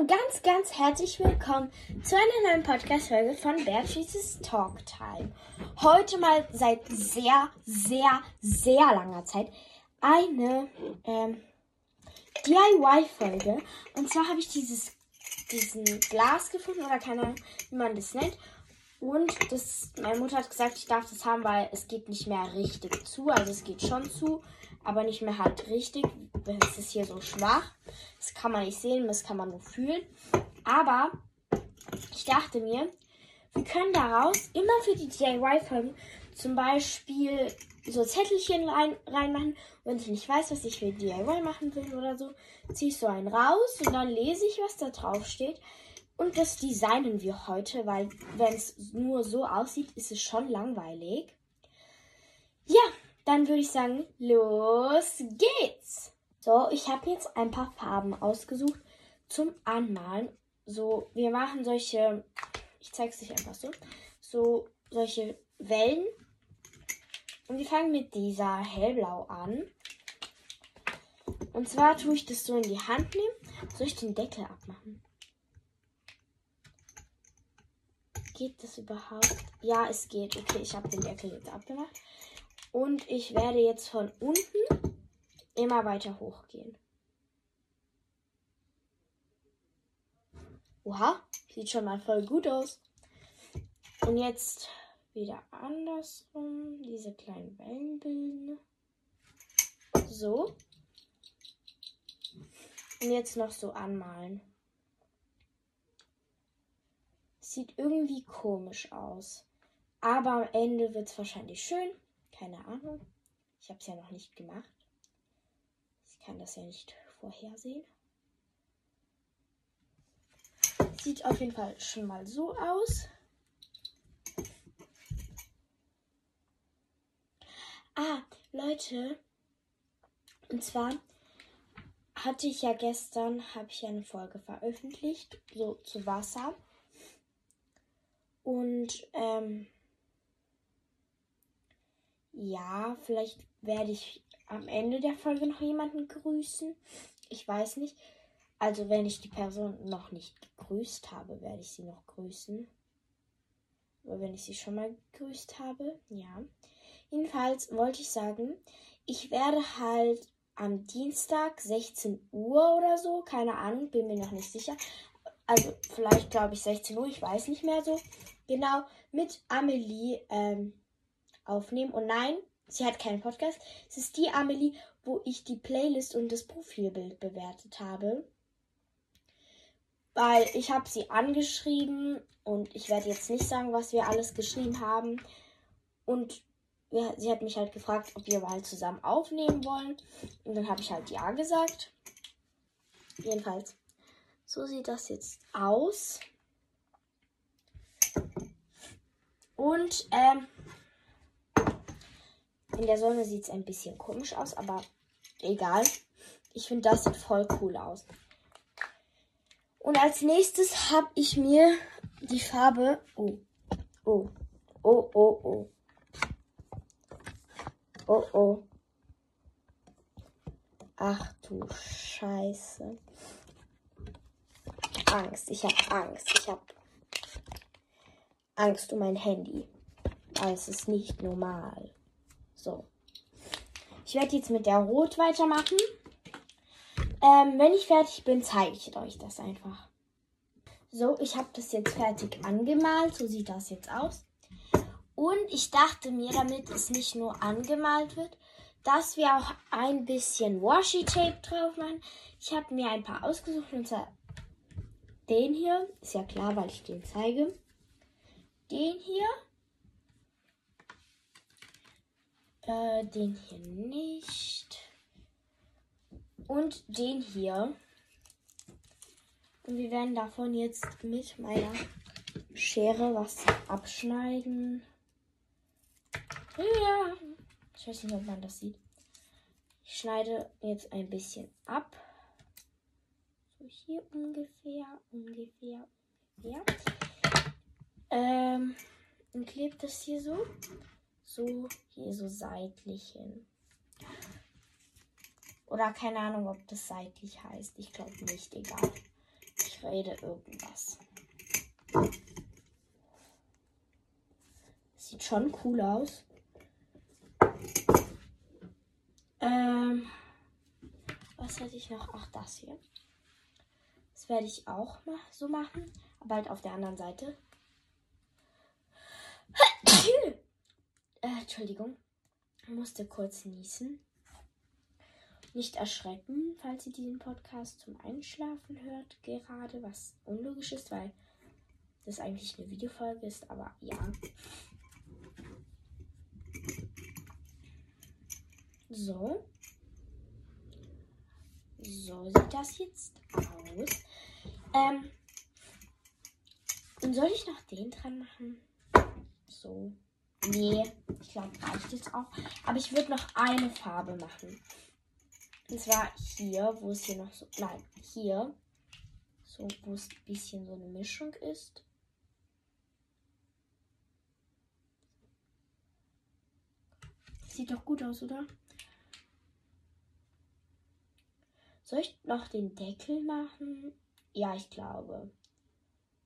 und ganz, ganz herzlich willkommen zu einer neuen Podcast-Folge von Beatrice's Talk Time. Heute mal seit sehr, sehr, sehr langer Zeit eine ähm, DIY-Folge. Und zwar habe ich dieses diesen Glas gefunden oder keine Ahnung, wie man das nennt. Und das, meine Mutter hat gesagt, ich darf das haben, weil es geht nicht mehr richtig zu. Also es geht schon zu, aber nicht mehr halt richtig. Es ist hier so schwach. Das kann man nicht sehen, das kann man nur fühlen. Aber ich dachte mir, wir können daraus immer für die DIY-Folgen zum Beispiel so Zettelchen rein, reinmachen. Wenn ich nicht weiß, was ich für DIY machen will oder so, ziehe ich so einen raus und dann lese ich, was da drauf steht. Und das designen wir heute, weil wenn es nur so aussieht, ist es schon langweilig. Ja, dann würde ich sagen, los geht's. So, ich habe jetzt ein paar Farben ausgesucht zum Anmalen. So, wir machen solche, ich zeige es euch einfach so, so solche Wellen. Und wir fangen mit dieser hellblau an. Und zwar tue ich das so in die Hand nehmen. Soll ich den Deckel abmachen? Geht das überhaupt? Ja, es geht. Okay, ich habe den Deckel jetzt abgemacht. Und ich werde jetzt von unten immer weiter hochgehen. Oha, sieht schon mal voll gut aus. Und jetzt wieder andersrum diese kleinen Wellen bilden. So. Und jetzt noch so anmalen. Sieht irgendwie komisch aus. Aber am Ende wird es wahrscheinlich schön. Keine Ahnung. Ich habe es ja noch nicht gemacht. Ich kann das ja nicht vorhersehen. Sieht auf jeden Fall schon mal so aus. Ah, Leute. Und zwar hatte ich ja gestern, habe ich eine Folge veröffentlicht, so zu Wasser. Und ähm, ja, vielleicht werde ich am Ende der Folge noch jemanden grüßen. Ich weiß nicht. Also wenn ich die Person noch nicht gegrüßt habe, werde ich sie noch grüßen. Aber wenn ich sie schon mal gegrüßt habe, ja. Jedenfalls wollte ich sagen, ich werde halt am Dienstag 16 Uhr oder so, keine Ahnung, bin mir noch nicht sicher. Also vielleicht glaube ich 16 Uhr, ich weiß nicht mehr so genau, mit Amelie ähm, aufnehmen. Und nein, sie hat keinen Podcast. Es ist die Amelie, wo ich die Playlist und das Profilbild bewertet habe. Weil ich habe sie angeschrieben und ich werde jetzt nicht sagen, was wir alles geschrieben haben. Und ja, sie hat mich halt gefragt, ob wir mal zusammen aufnehmen wollen. Und dann habe ich halt ja gesagt. Jedenfalls, so sieht das jetzt aus. Und ähm, in der Sonne sieht es ein bisschen komisch aus, aber egal. Ich finde, das sieht voll cool aus. Und als nächstes habe ich mir die Farbe. Oh, oh, oh, oh, oh. Oh, oh. Ach du Scheiße. Angst. Ich habe Angst. Ich habe Angst um mein Handy. Aber es ist nicht normal. So. Ich werde jetzt mit der Rot weitermachen. Ähm, wenn ich fertig bin, zeige ich euch das einfach. So, ich habe das jetzt fertig angemalt. So sieht das jetzt aus. Und ich dachte mir, damit es nicht nur angemalt wird, dass wir auch ein bisschen Washi-Tape drauf machen. Ich habe mir ein paar ausgesucht. Und zwar den hier. Ist ja klar, weil ich den zeige. Den hier. Äh, den hier nicht. Und den hier. Und wir werden davon jetzt mit meiner Schere was abschneiden. Ja. Ich weiß nicht, ob man das sieht. Ich schneide jetzt ein bisschen ab. Hier ungefähr, ungefähr, ungefähr. Ähm, und klebt das hier so so hier so seitlich hin. Oder keine Ahnung, ob das seitlich heißt. Ich glaube nicht, egal. Ich Rede irgendwas. Sieht schon cool aus. Ähm, was hätte ich noch? Ach, das hier. Werde ich auch mal so machen, aber halt auf der anderen Seite. äh, Entschuldigung, musste kurz niesen. Nicht erschrecken, falls ihr diesen Podcast zum Einschlafen hört, gerade, was unlogisch ist, weil das eigentlich eine Videofolge ist, aber ja. So. So sieht das jetzt aus. Ähm. Und soll ich noch den dran machen? So. Nee, ich glaube, reicht jetzt auch. Aber ich würde noch eine Farbe machen. Und zwar hier, wo es hier noch so. Nein, hier. So, wo es ein bisschen so eine Mischung ist. Sieht doch gut aus, oder? Soll ich noch den Deckel machen? Ja, ich glaube.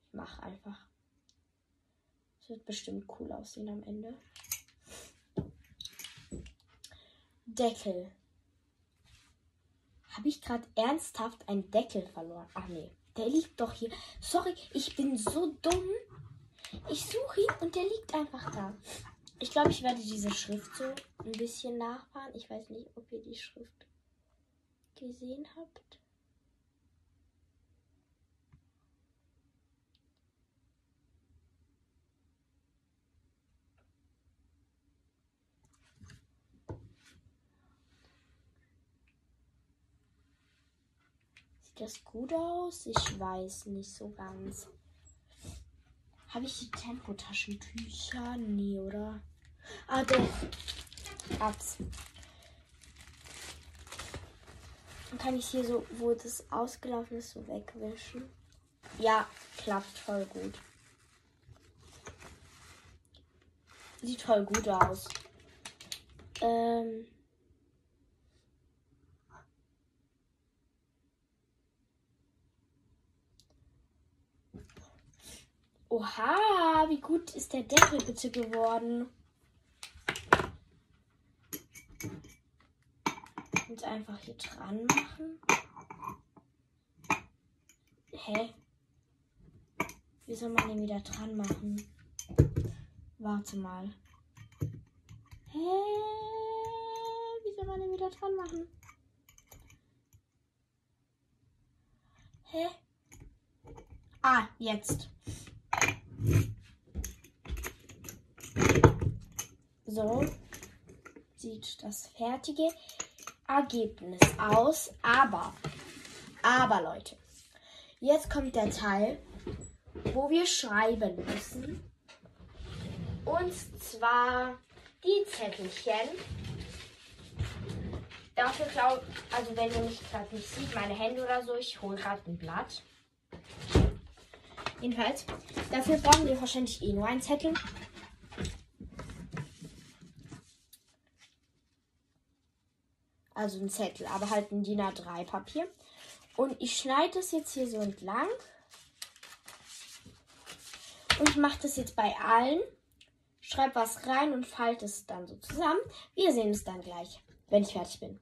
Ich mache einfach. Es wird bestimmt cool aussehen am Ende. Deckel. Habe ich gerade ernsthaft einen Deckel verloren? Ach nee, der liegt doch hier. Sorry, ich bin so dumm. Ich suche ihn und der liegt einfach da. Ich glaube, ich werde diese Schrift so ein bisschen nachfahren. Ich weiß nicht, ob ihr die Schrift gesehen habt. Sieht das gut aus? Ich weiß nicht so ganz. Habe ich die Tempotaschentücher? Nee, oder? Ah, doch. Abs. Dann kann ich hier so, wo das ausgelaufen ist, so wegwischen. Ja, klappt voll gut. Sieht voll gut aus. Ähm. Oha, wie gut ist der Deckel bitte geworden? Und einfach hier dran machen. Hä? Wie soll man den wieder dran machen? Warte mal. Hä? Wie soll man den wieder dran machen? Hä? Ah, jetzt. So sieht das fertige Ergebnis aus. Aber, aber Leute, jetzt kommt der Teil, wo wir schreiben müssen. Und zwar die Zettelchen. Dafür glaube also wenn ihr mich gerade nicht sieht, meine Hände oder so, ich hole gerade ein Blatt. Jedenfalls, dafür brauchen wir wahrscheinlich eh nur einen Zettel. Also ein Zettel, aber halt ein DIN A3 Papier. Und ich schneide das jetzt hier so entlang. Und ich mache das jetzt bei allen. Schreibe was rein und falte es dann so zusammen. Wir sehen es dann gleich, wenn ich fertig bin.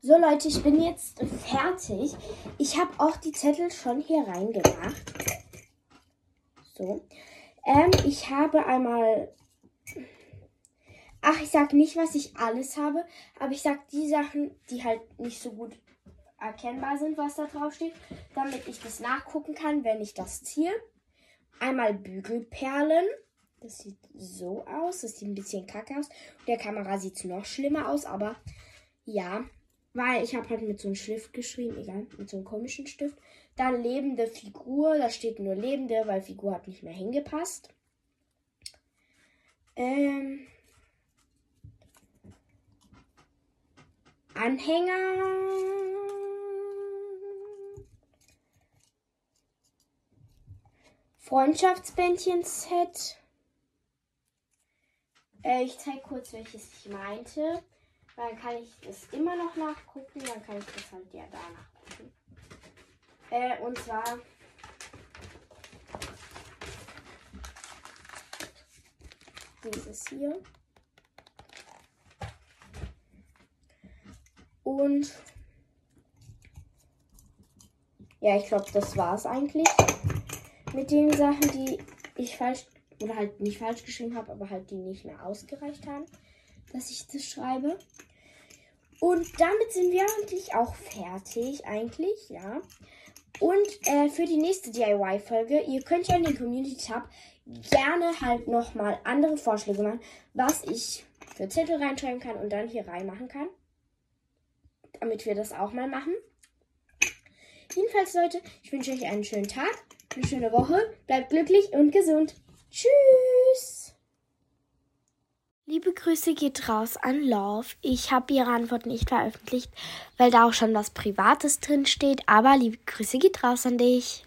So Leute, ich bin jetzt fertig. Ich habe auch die Zettel schon hier reingemacht. So. Ähm, ich habe einmal. Ach, ich sag nicht, was ich alles habe, aber ich sag die Sachen, die halt nicht so gut erkennbar sind, was da drauf steht, damit ich das nachgucken kann, wenn ich das ziehe. Einmal Bügelperlen. Das sieht so aus. Das sieht ein bisschen kacke aus. Der Kamera sieht noch schlimmer aus, aber ja. Weil ich habe halt mit so einem Stift geschrieben, egal, mit so einem komischen Stift. Dann lebende Figur, da steht nur lebende, weil Figur hat nicht mehr hingepasst. Ähm. Anhänger. Freundschaftsbändchen-Set. Äh, ich zeige kurz, welches ich meinte. Dann kann ich das immer noch nachgucken. Dann kann ich das halt ja da nachgucken. Äh, und zwar. Dieses hier. Und. Ja, ich glaube, das war es eigentlich. Mit den Sachen, die ich falsch oder halt nicht falsch geschrieben habe, aber halt die nicht mehr ausgereicht haben, dass ich das schreibe. Und damit sind wir eigentlich auch fertig, eigentlich, ja. Und äh, für die nächste DIY-Folge, ihr könnt ja in den Community-Tab gerne halt nochmal andere Vorschläge machen, was ich für Zettel reinschreiben kann und dann hier reinmachen kann. Damit wir das auch mal machen. Jedenfalls, Leute, ich wünsche euch einen schönen Tag, eine schöne Woche. Bleibt glücklich und gesund. Tschüss! Liebe Grüße geht raus an Love. Ich habe ihre Antwort nicht veröffentlicht, weil da auch schon was Privates drin steht. Aber liebe Grüße geht raus an dich.